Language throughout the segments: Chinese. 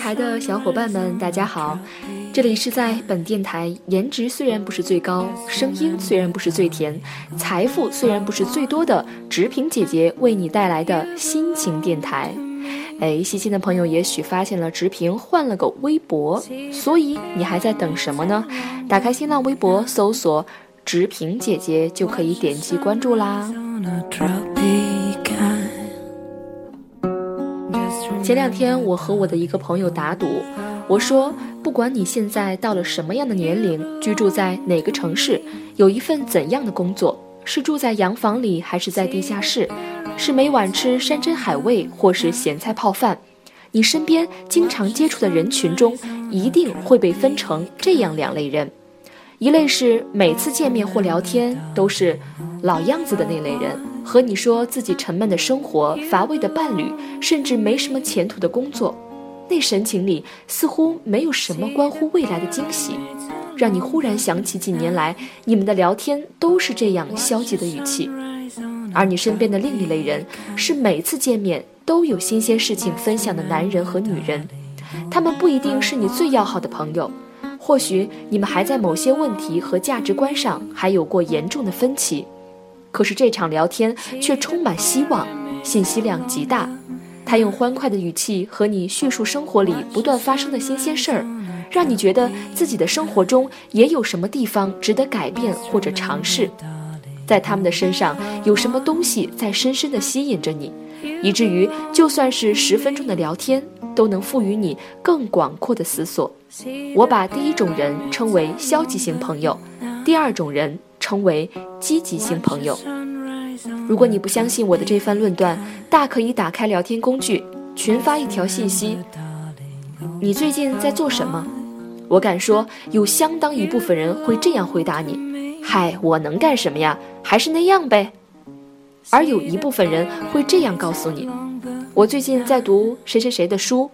台的小伙伴们，大家好，这里是在本电台颜值虽然不是最高，声音虽然不是最甜，财富虽然不是最多的直平姐姐为你带来的心情电台。哎，细心的朋友也许发现了直平换了个微博，所以你还在等什么呢？打开新浪微博搜索“直平姐姐”就可以点击关注啦。前两天，我和我的一个朋友打赌，我说，不管你现在到了什么样的年龄，居住在哪个城市，有一份怎样的工作，是住在洋房里还是在地下室，是每晚吃山珍海味或是咸菜泡饭，你身边经常接触的人群中，一定会被分成这样两类人。一类是每次见面或聊天都是老样子的那类人，和你说自己沉闷的生活、乏味的伴侣，甚至没什么前途的工作，那神情里似乎没有什么关乎未来的惊喜，让你忽然想起几年来你们的聊天都是这样消极的语气。而你身边的另一类人，是每次见面都有新鲜事情分享的男人和女人，他们不一定是你最要好的朋友。或许你们还在某些问题和价值观上还有过严重的分歧，可是这场聊天却充满希望，信息量极大。他用欢快的语气和你叙述生活里不断发生的新鲜事儿，让你觉得自己的生活中也有什么地方值得改变或者尝试。在他们的身上有什么东西在深深地吸引着你，以至于就算是十分钟的聊天，都能赋予你更广阔的思索。我把第一种人称为消极型朋友，第二种人称为积极性朋友。如果你不相信我的这番论断，大可以打开聊天工具，群发一条信息：“你最近在做什么？”我敢说，有相当一部分人会这样回答你：“嗨，我能干什么呀？还是那样呗。”而有一部分人会这样告诉你：“我最近在读谁谁谁的书。”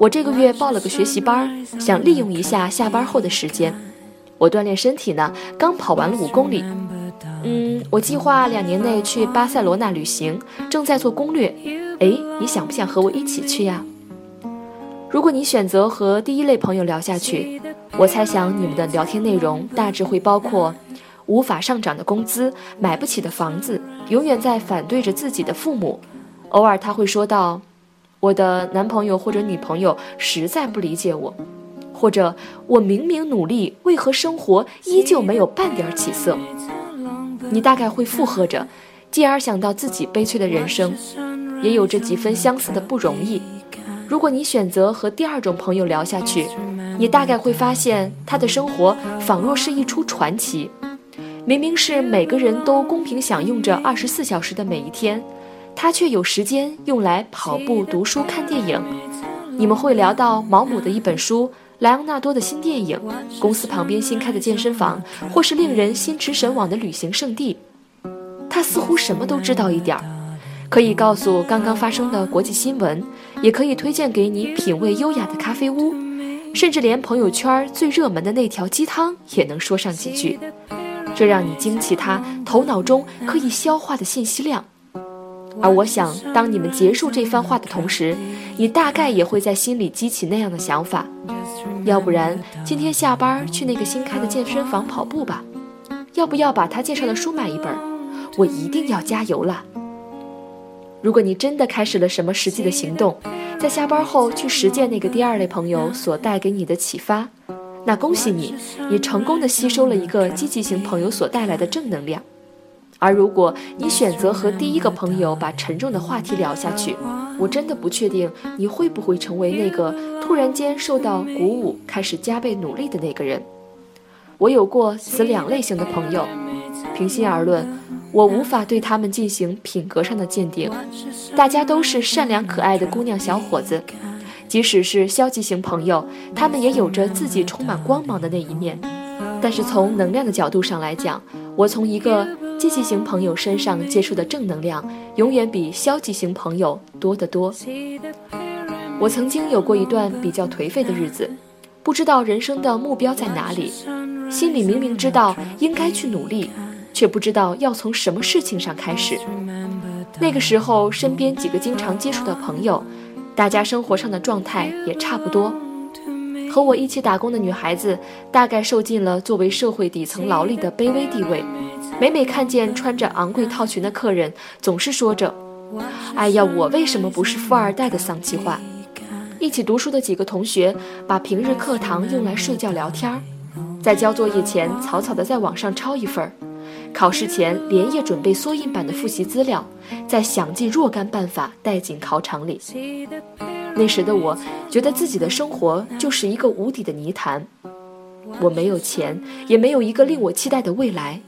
我这个月报了个学习班，想利用一下下班后的时间。我锻炼身体呢，刚跑完了五公里。嗯，我计划两年内去巴塞罗那旅行，正在做攻略。哎，你想不想和我一起去呀？如果你选择和第一类朋友聊下去，我猜想你们的聊天内容大致会包括：无法上涨的工资，买不起的房子，永远在反对着自己的父母。偶尔他会说到。我的男朋友或者女朋友实在不理解我，或者我明明努力，为何生活依旧没有半点起色？你大概会附和着，继而想到自己悲催的人生，也有着几分相似的不容易。如果你选择和第二种朋友聊下去，你大概会发现他的生活仿若是一出传奇，明明是每个人都公平享用着二十四小时的每一天。他却有时间用来跑步、读书、看电影。你们会聊到毛姆的一本书、莱昂纳多的新电影、公司旁边新开的健身房，或是令人心驰神往的旅行胜地。他似乎什么都知道一点儿，可以告诉刚刚发生的国际新闻，也可以推荐给你品味优雅的咖啡屋，甚至连朋友圈最热门的那条鸡汤也能说上几句。这让你惊奇他头脑中可以消化的信息量。而我想，当你们结束这番话的同时，你大概也会在心里激起那样的想法：要不然今天下班去那个新开的健身房跑步吧？要不要把他介绍的书买一本？我一定要加油了！如果你真的开始了什么实际的行动，在下班后去实践那个第二类朋友所带给你的启发，那恭喜你，你成功的吸收了一个积极型朋友所带来的正能量。而如果你选择和第一个朋友把沉重的话题聊下去，我真的不确定你会不会成为那个突然间受到鼓舞、开始加倍努力的那个人。我有过此两类型的朋友，平心而论，我无法对他们进行品格上的鉴定。大家都是善良可爱的姑娘小伙子，即使是消极型朋友，他们也有着自己充满光芒的那一面。但是从能量的角度上来讲，我从一个。积极型朋友身上接触的正能量，永远比消极型朋友多得多。我曾经有过一段比较颓废的日子，不知道人生的目标在哪里，心里明明知道应该去努力，却不知道要从什么事情上开始。那个时候，身边几个经常接触的朋友，大家生活上的状态也差不多。和我一起打工的女孩子，大概受尽了作为社会底层劳力的卑微地位。每每看见穿着昂贵套裙的客人，总是说着：“哎呀，我为什么不是富二代？”的丧气话。一起读书的几个同学，把平日课堂用来睡觉聊天，在交作业前草草的在网上抄一份儿。考试前连夜准备缩印版的复习资料，再想尽若干办法带进考场里。那时的我，觉得自己的生活就是一个无底的泥潭。我没有钱，也没有一个令我期待的未来。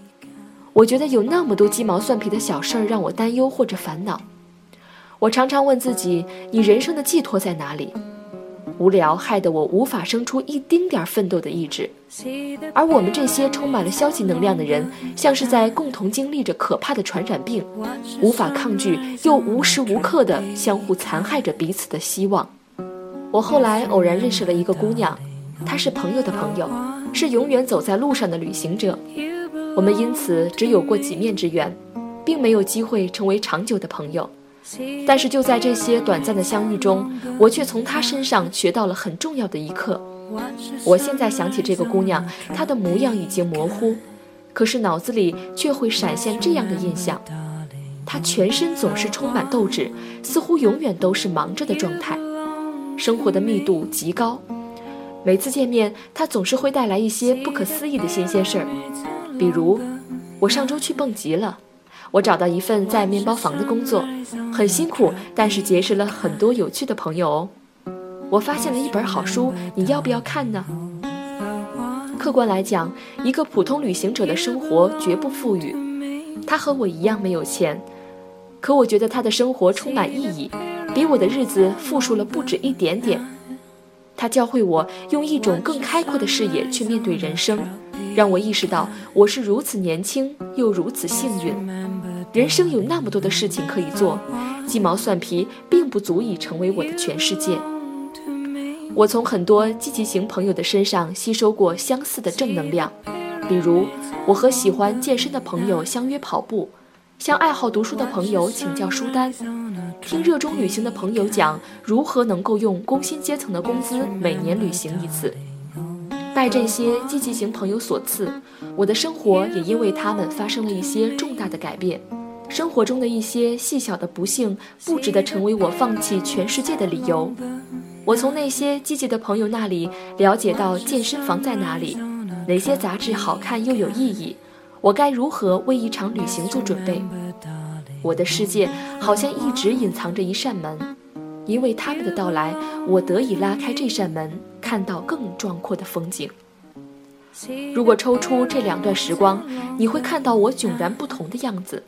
我觉得有那么多鸡毛蒜皮的小事儿让我担忧或者烦恼。我常常问自己：你人生的寄托在哪里？无聊害得我无法生出一丁点儿奋斗的意志，而我们这些充满了消极能量的人，像是在共同经历着可怕的传染病，无法抗拒，又无时无刻的相互残害着彼此的希望。我后来偶然认识了一个姑娘，她是朋友的朋友，是永远走在路上的旅行者。我们因此只有过几面之缘，并没有机会成为长久的朋友。但是就在这些短暂的相遇中，我却从她身上学到了很重要的一课。我现在想起这个姑娘，她的模样已经模糊，可是脑子里却会闪现这样的印象：她全身总是充满斗志，似乎永远都是忙着的状态，生活的密度极高。每次见面，她总是会带来一些不可思议的新鲜事儿，比如，我上周去蹦极了。我找到一份在面包房的工作，很辛苦，但是结识了很多有趣的朋友哦。我发现了一本好书，你要不要看呢？客观来讲，一个普通旅行者的生活绝不富裕。他和我一样没有钱，可我觉得他的生活充满意义，比我的日子富庶了不止一点点。他教会我用一种更开阔的视野去面对人生，让我意识到我是如此年轻又如此幸运。人生有那么多的事情可以做，鸡毛蒜皮并不足以成为我的全世界。我从很多积极型朋友的身上吸收过相似的正能量，比如我和喜欢健身的朋友相约跑步，向爱好读书的朋友请教书单，听热衷旅行的朋友讲如何能够用工薪阶层的工资每年旅行一次。拜这些积极型朋友所赐，我的生活也因为他们发生了一些重大的改变。生活中的一些细小的不幸，不值得成为我放弃全世界的理由。我从那些积极的朋友那里了解到健身房在哪里，哪些杂志好看又有意义，我该如何为一场旅行做准备。我的世界好像一直隐藏着一扇门，因为他们的到来，我得以拉开这扇门，看到更壮阔的风景。如果抽出这两段时光，你会看到我迥然不同的样子。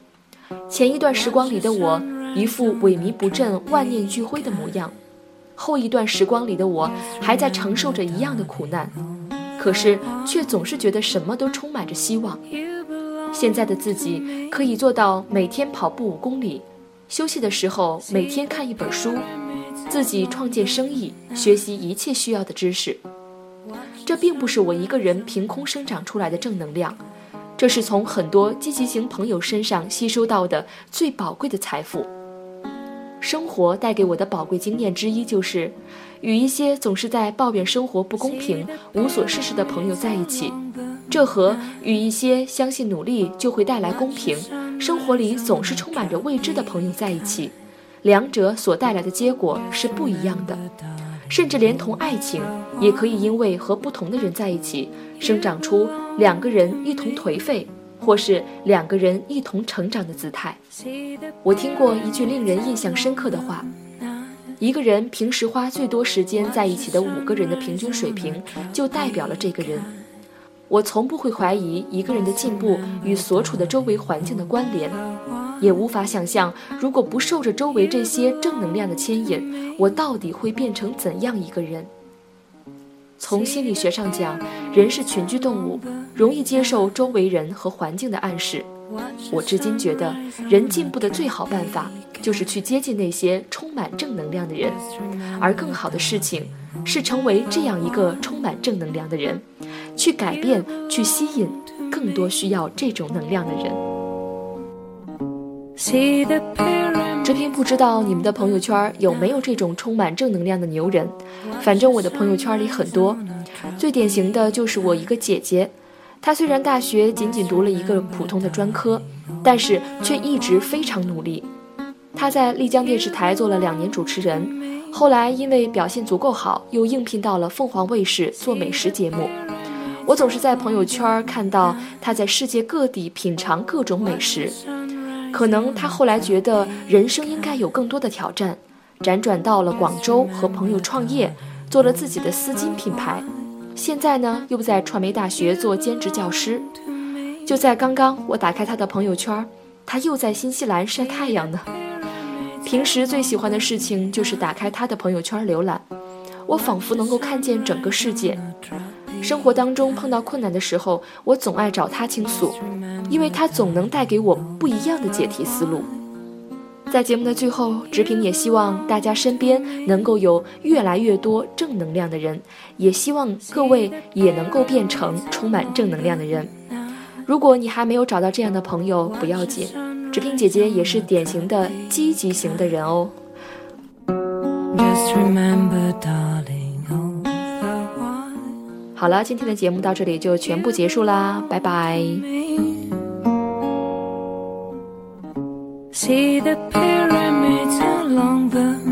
前一段时光里的我，一副萎靡不振、万念俱灰的模样；后一段时光里的我，还在承受着一样的苦难，可是却总是觉得什么都充满着希望。现在的自己可以做到每天跑步五公里，休息的时候每天看一本书，自己创建生意，学习一切需要的知识。这并不是我一个人凭空生长出来的正能量。这是从很多积极型朋友身上吸收到的最宝贵的财富。生活带给我的宝贵经验之一，就是与一些总是在抱怨生活不公平、无所事事的朋友在一起。这和与一些相信努力就会带来公平、生活里总是充满着未知的朋友在一起，两者所带来的结果是不一样的。甚至连同爱情，也可以因为和不同的人在一起，生长出两个人一同颓废，或是两个人一同成长的姿态。我听过一句令人印象深刻的话：一个人平时花最多时间在一起的五个人的平均水平，就代表了这个人。我从不会怀疑一个人的进步与所处的周围环境的关联。也无法想象，如果不受着周围这些正能量的牵引，我到底会变成怎样一个人？从心理学上讲，人是群居动物，容易接受周围人和环境的暗示。我至今觉得，人进步的最好办法就是去接近那些充满正能量的人，而更好的事情是成为这样一个充满正能量的人，去改变，去吸引。更多需要这种能量的人。直平不知道你们的朋友圈有没有这种充满正能量的牛人，反正我的朋友圈里很多。最典型的就是我一个姐姐，她虽然大学仅仅读了一个普通的专科，但是却一直非常努力。她在丽江电视台做了两年主持人，后来因为表现足够好，又应聘到了凤凰卫视做美食节目。我总是在朋友圈看到她在世界各地品尝各种美食。可能他后来觉得人生应该有更多的挑战，辗转到了广州和朋友创业，做了自己的丝巾品牌。现在呢，又在传媒大学做兼职教师。就在刚刚，我打开他的朋友圈，他又在新西兰晒太阳呢。平时最喜欢的事情就是打开他的朋友圈浏览，我仿佛能够看见整个世界。生活当中碰到困难的时候，我总爱找他倾诉，因为他总能带给我不一样的解题思路。在节目的最后，直平也希望大家身边能够有越来越多正能量的人，也希望各位也能够变成充满正能量的人。如果你还没有找到这样的朋友，不要紧，直平姐姐也是典型的积极型的人哦。Just remember, darling. 好了，今天的节目到这里就全部结束啦，拜拜。See the pyramids along the